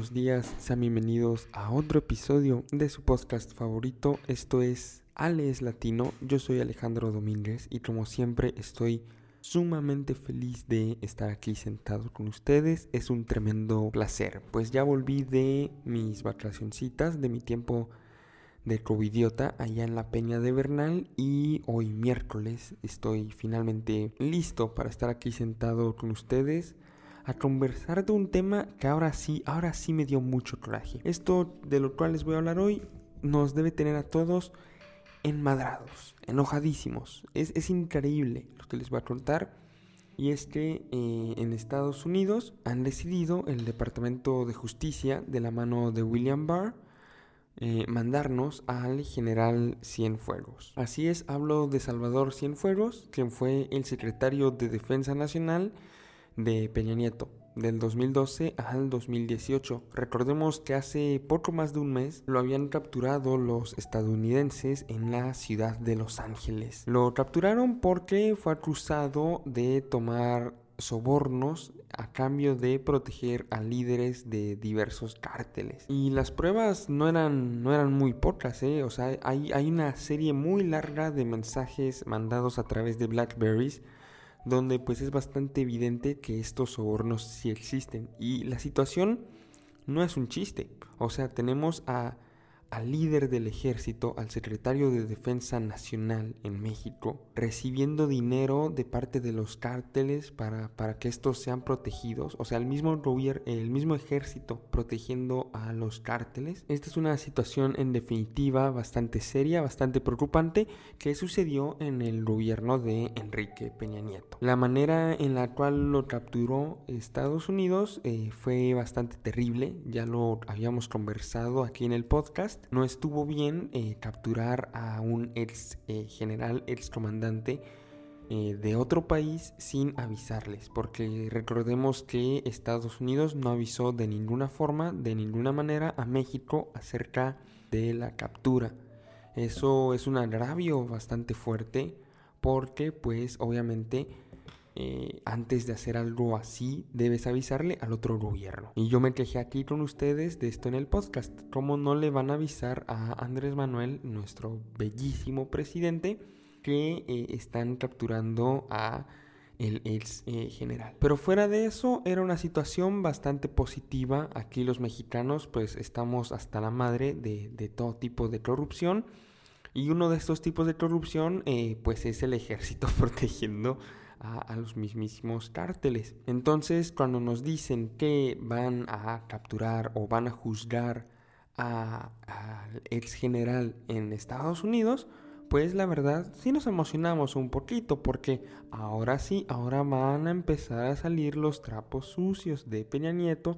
buenos días, sean bienvenidos a otro episodio de su podcast favorito. Esto es Ale es Latino, yo soy Alejandro Domínguez y como siempre estoy sumamente feliz de estar aquí sentado con ustedes. Es un tremendo placer, pues ya volví de mis vacacioncitas, de mi tiempo de covidiota allá en la Peña de Bernal y hoy miércoles estoy finalmente listo para estar aquí sentado con ustedes a conversar de un tema que ahora sí, ahora sí me dio mucho coraje. Esto de lo cual les voy a hablar hoy nos debe tener a todos enmadrados, enojadísimos. Es, increíble lo que les voy a contar. Y es que eh, en Estados Unidos han decidido el Departamento de Justicia, de la mano de William Barr, eh, mandarnos al general Cienfuegos. Así es, hablo de Salvador Cienfuegos, quien fue el secretario de Defensa Nacional de Peña Nieto del 2012 al 2018. Recordemos que hace poco más de un mes lo habían capturado los estadounidenses en la ciudad de Los Ángeles. Lo capturaron porque fue acusado de tomar sobornos a cambio de proteger a líderes de diversos cárteles. Y las pruebas no eran, no eran muy pocas, ¿eh? O sea, hay, hay una serie muy larga de mensajes mandados a través de Blackberries donde pues es bastante evidente que estos sobornos sí existen. Y la situación no es un chiste. O sea, tenemos a al líder del ejército, al secretario de Defensa Nacional en México, recibiendo dinero de parte de los cárteles para, para que estos sean protegidos, o sea, el mismo, el mismo ejército protegiendo a los cárteles. Esta es una situación en definitiva bastante seria, bastante preocupante, que sucedió en el gobierno de Enrique Peña Nieto. La manera en la cual lo capturó Estados Unidos eh, fue bastante terrible, ya lo habíamos conversado aquí en el podcast no estuvo bien eh, capturar a un ex eh, general, ex comandante eh, de otro país sin avisarles, porque recordemos que Estados Unidos no avisó de ninguna forma, de ninguna manera a México acerca de la captura. Eso es un agravio bastante fuerte porque pues obviamente eh, antes de hacer algo así, debes avisarle al otro gobierno. Y yo me quejé aquí con ustedes de esto en el podcast. ¿Cómo no le van a avisar a Andrés Manuel, nuestro bellísimo presidente, que eh, están capturando a el ex eh, general. Pero fuera de eso, era una situación bastante positiva. Aquí los mexicanos pues estamos hasta la madre de, de todo tipo de corrupción. Y uno de estos tipos de corrupción pues es el ejército protegiendo a, los mismísimos cárteles. Entonces, cuando nos dicen que van a capturar o van a juzgar al ex general en Estados Unidos, pues la verdad sí nos emocionamos un poquito porque ahora sí, ahora van a empezar a salir los trapos sucios de Peña Nieto.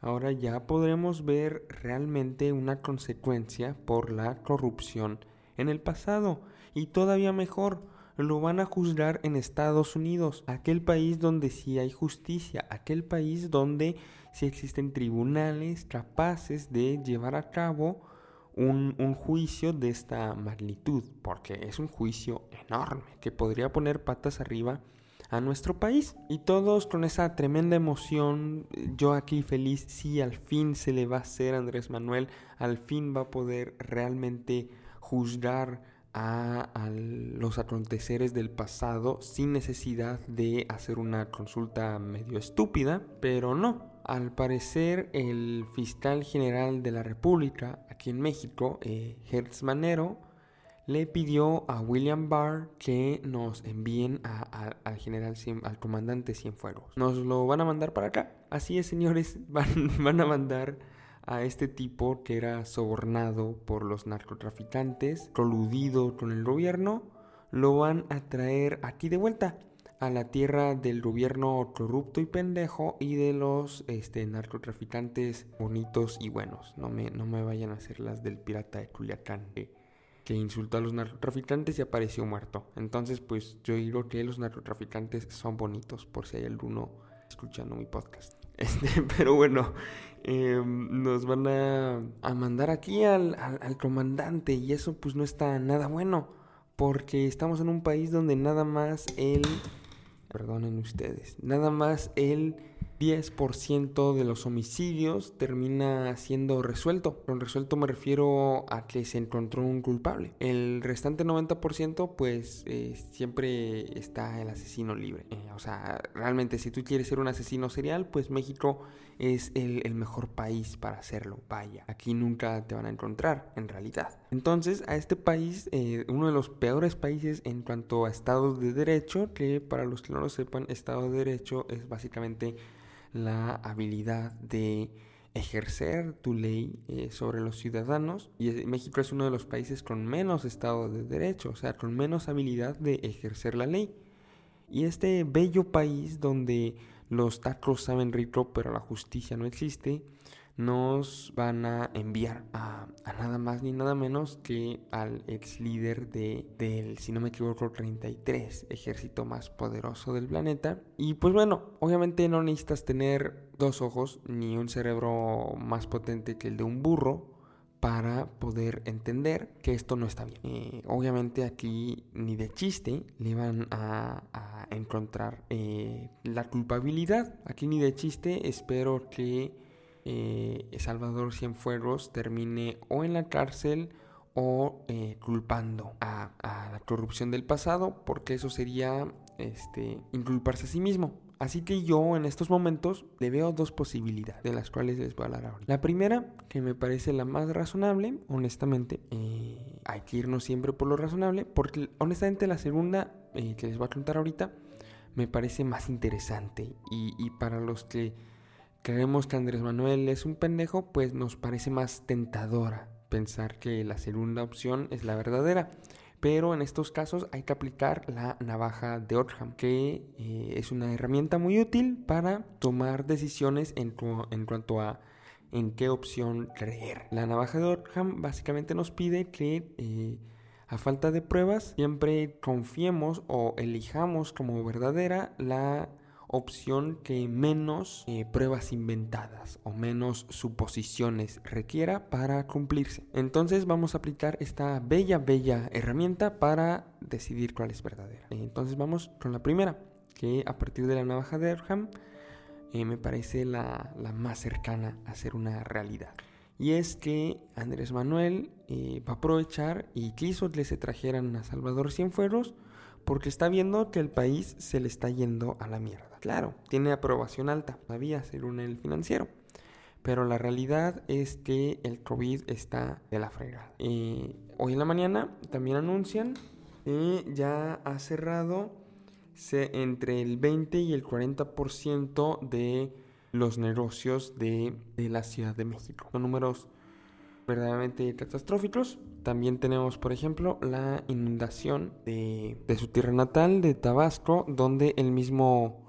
Ahora ya podremos ver realmente una consecuencia por la corrupción en el pasado. Y todavía mejor, lo van a juzgar en Estados Unidos, aquel país donde sí hay justicia, aquel país donde sí existen tribunales capaces de llevar a cabo un, juicio de esta magnitud, porque es un juicio enorme que podría poner patas arriba a nuestro país. Y todos con esa tremenda emoción, yo aquí feliz, sí, al fin se le va a hacer Andrés Manuel, al fin va a poder realmente juzgar a, los aconteceres del pasado sin necesidad de hacer una consulta medio estúpida, pero no. Al parecer, el fiscal general de la República, aquí en México, eh, Hertz Manero, le pidió a William Barr que nos envíen al general, al comandante Cienfuegos. Nos lo van a mandar para acá. Así es, señores, van, van a mandar a este tipo que era sobornado por los narcotraficantes, coludido con el gobierno, lo van a traer aquí de vuelta a la tierra del gobierno corrupto y pendejo y de los este, narcotraficantes bonitos y buenos. No me, no me vayan a hacer las del pirata de Culiacán que, que insultó a los narcotraficantes y apareció muerto. Entonces, pues yo digo que los narcotraficantes son bonitos, por si hay alguno escuchando mi podcast. Este, pero bueno, em, nos van a, a mandar aquí al, al, comandante y eso pues no está nada bueno. Porque estamos en un país donde nada más él, perdonen ustedes, nada más el 10% de los homicidios termina siendo resuelto. Con resuelto me refiero a que se encontró un culpable. El restante 90% pues eh, siempre está el asesino libre. Eh, o sea, realmente si tú quieres ser un asesino serial, pues México es el, mejor país para hacerlo. Vaya, aquí nunca te van a encontrar en realidad. Entonces, a este país, eh, uno de los peores países en cuanto a Estado de Derecho, que para los que no lo sepan, Estado de Derecho es básicamente la habilidad de ejercer tu ley eh, sobre los ciudadanos y México es uno de los países con menos Estado de Derecho, o sea, con menos habilidad de ejercer la ley. Y este bello país donde los tacos saben rico pero la justicia no existe, nos van a enviar a, nada más ni nada menos que al ex líder de, del, si no me equivoco, 33 ejército más poderoso del planeta. Y pues bueno, obviamente no necesitas tener dos ojos ni un cerebro más potente que el de un burro para poder entender que esto no está bien. Eh, obviamente aquí ni de chiste le van a, encontrar eh, la culpabilidad. Aquí ni de chiste espero que eh, Salvador Cienfuegos termine o en la cárcel o culpando a, la corrupción del pasado porque eso sería este, inculparse a sí mismo. Así que yo en estos momentos le veo dos posibilidades de las cuales les voy a hablar ahora. La primera, que me parece la más razonable, honestamente, eh, hay que irnos siempre por lo razonable, porque honestamente la segunda eh, que les voy a contar ahorita me parece más interesante y para los que creemos que Andrés Manuel es un pendejo, pues nos parece más tentadora pensar que la segunda opción es la verdadera pero en estos casos hay que aplicar la navaja de Occam, que eh, es una herramienta muy útil para tomar decisiones en, cuanto a en qué opción creer. La navaja de Occam básicamente nos pide que eh, a falta de pruebas siempre confiemos o elijamos como verdadera la opción que menos eh, pruebas inventadas o menos suposiciones requiera para cumplirse. Entonces vamos a aplicar esta bella, bella herramienta para decidir cuál es verdadera. Entonces vamos con la primera, que a partir de la navaja de Erham eh, me parece la, más cercana a ser una realidad. Y es que Andrés Manuel eh, va a aprovechar y quiso que se trajeran a Salvador Cienfuegos porque está viendo que el país se le está yendo a la mierda. Claro, tiene aprobación alta, todavía según el financiero. Pero la realidad es que el COVID está de la fregada. Eh, hoy en la mañana también anuncian que ya ha cerrado entre el 20 y el 40% de los negocios de, la Ciudad de México. Son números verdaderamente catastróficos. También tenemos, por ejemplo, la inundación de, de su tierra natal, de Tabasco, donde el mismo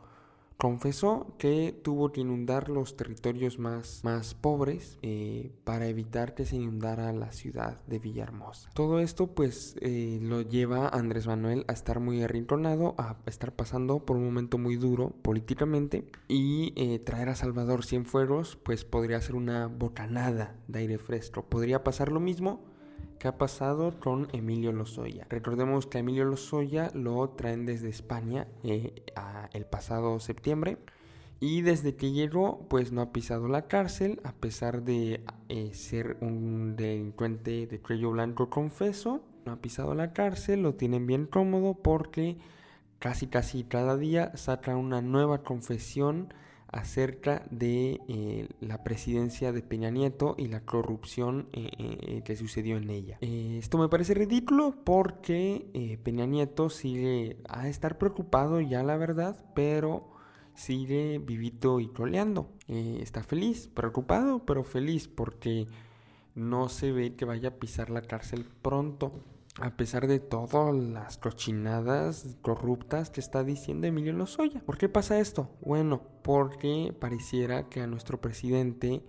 confesó que tuvo que inundar los territorios más, más pobres eh, para evitar que se inundara la ciudad de Villahermosa. Todo esto pues eh, lo lleva a Andrés Manuel a estar muy arrinconado, a estar pasando por un momento muy duro políticamente y eh, traer a Salvador Cienfuegos pues podría ser una bocanada de aire fresco. Podría pasar lo mismo ¿Qué ha pasado con Emilio Lozoya? Recordemos que Emilio Lozoya lo traen desde España eh, el pasado septiembre. Y desde que llegó, pues no ha pisado la cárcel, a pesar de eh, ser un delincuente de cuello blanco confeso. No ha pisado la cárcel, lo tienen bien cómodo porque casi casi cada día saca una nueva confesión acerca de eh, la presidencia de Peña Nieto y la corrupción eh, eh, que sucedió en ella. esto me parece ridículo porque Peña Nieto sigue a estar preocupado ya la verdad, pero sigue vivito y coleando. está feliz, preocupado, pero feliz porque no se ve que vaya a pisar la cárcel pronto a pesar de todas las cochinadas corruptas que está diciendo Emilio Lozoya. ¿Por qué pasa esto? Bueno, porque pareciera que a nuestro presidente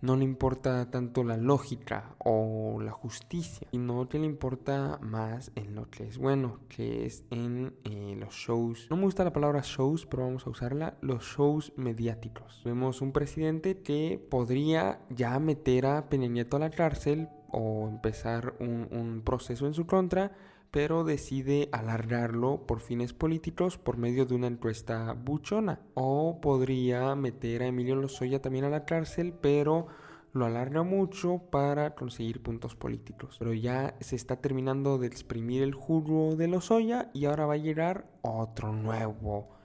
no le importa tanto la lógica o la justicia, sino que le importa más en lo que es bueno, que es en eh, los shows. No me gusta la palabra shows, pero vamos a usarla, los shows mediáticos. Vemos un presidente que podría ya meter a Peña Nieto a la cárcel o empezar un, proceso en su contra, pero decide alargarlo por fines políticos por medio de una encuesta buchona. O podría meter a Emilio Lozoya también a la cárcel, pero lo alarga mucho para conseguir puntos políticos. Pero ya se está terminando de exprimir el jugo de Lozoya y ahora va a llegar otro nuevo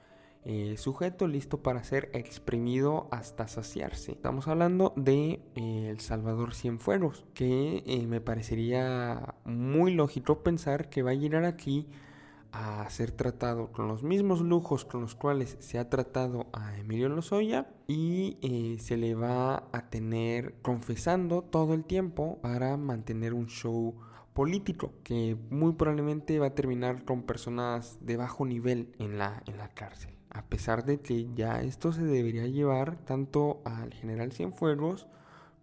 eh, sujeto listo para ser exprimido hasta saciarse. Estamos hablando de eh, El Salvador Cienfuegos, que eh, me parecería muy lógico pensar que va a llegar aquí a ser tratado con los mismos lujos con los cuales se ha tratado a Emilio Lozoya y se le va a tener confesando todo el tiempo para mantener un show político que muy probablemente va a terminar con personas de bajo nivel en la, en la cárcel a pesar de que ya esto se debería llevar tanto al general Cienfuegos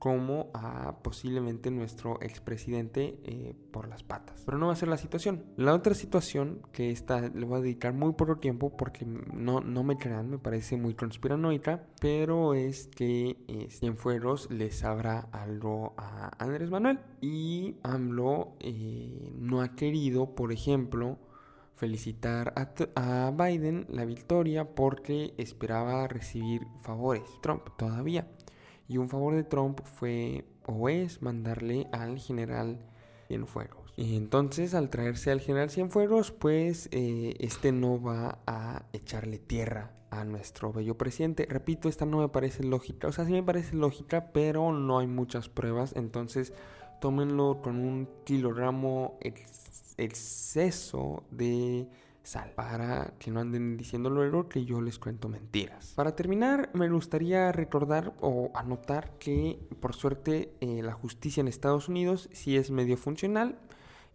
como a posiblemente nuestro expresidente eh, por las patas. Pero no va a ser la situación. La otra situación, que esta le voy a dedicar muy poco tiempo porque no, no me crean, me parece muy conspiranoica, pero es que eh, Cienfuegos le sabrá algo a Andrés Manuel y AMLO eh, no ha querido, por ejemplo, felicitar a, Biden la victoria porque esperaba recibir favores. Trump todavía. Y un favor de Trump fue o es mandarle al general Cienfuegos. Y entonces al traerse al general Cienfuegos, pues eh, este no va a echarle tierra a nuestro bello presidente. Repito, esta no me parece lógica. O sea, sí me parece lógica, pero no hay muchas pruebas. Entonces tómenlo con un kilogramo exceso de sal para que no anden diciendo luego que yo les cuento mentiras. Para terminar, me gustaría recordar o anotar que por suerte eh, la justicia en Estados Unidos sí es medio funcional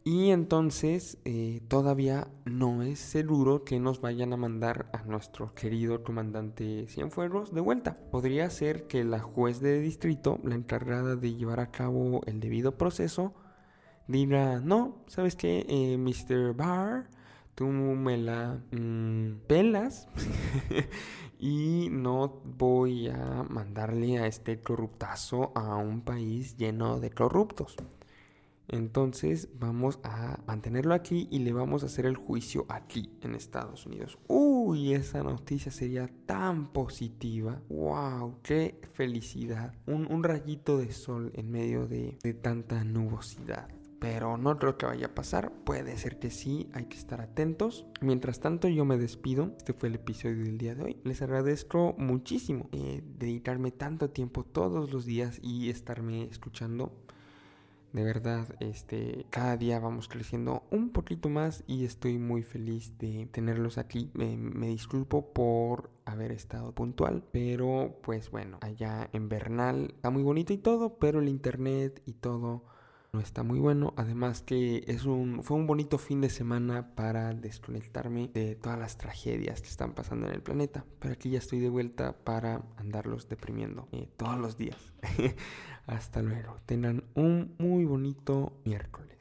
y entonces eh, todavía no es seguro que nos vayan a mandar a nuestro querido comandante Cienfuegos de vuelta. Podría ser que la juez de distrito, la encargada de llevar a cabo el debido proceso, diga, no, ¿sabes qué, eh, Mr. Barr? Tú me la mm, pelas y no voy a mandarle a este corruptazo a un país lleno de corruptos. Entonces vamos a mantenerlo aquí y le vamos a hacer el juicio aquí en Estados Unidos. Uy, esa noticia sería tan positiva. ¡Wow! ¡Qué felicidad! Un, rayito de sol en medio de tanta nubosidad pero no creo que vaya a pasar. Puede ser que sí, hay que estar atentos. Mientras tanto, yo me despido. Este fue el episodio del día de hoy. Les agradezco muchísimo eh, dedicarme tanto tiempo todos los días y estarme escuchando. De verdad, este, cada día vamos creciendo un poquito más y estoy muy feliz de tenerlos aquí. me disculpo por haber estado puntual, pero pues bueno, allá en Bernal está muy bonito y todo, pero el internet y todo no está muy bueno. Además que es un, fue un bonito fin de semana para desconectarme de todas las tragedias que están pasando en el planeta. Pero aquí ya estoy de vuelta para andarlos deprimiendo eh, todos los días. Hasta luego. Tengan un muy bonito miércoles.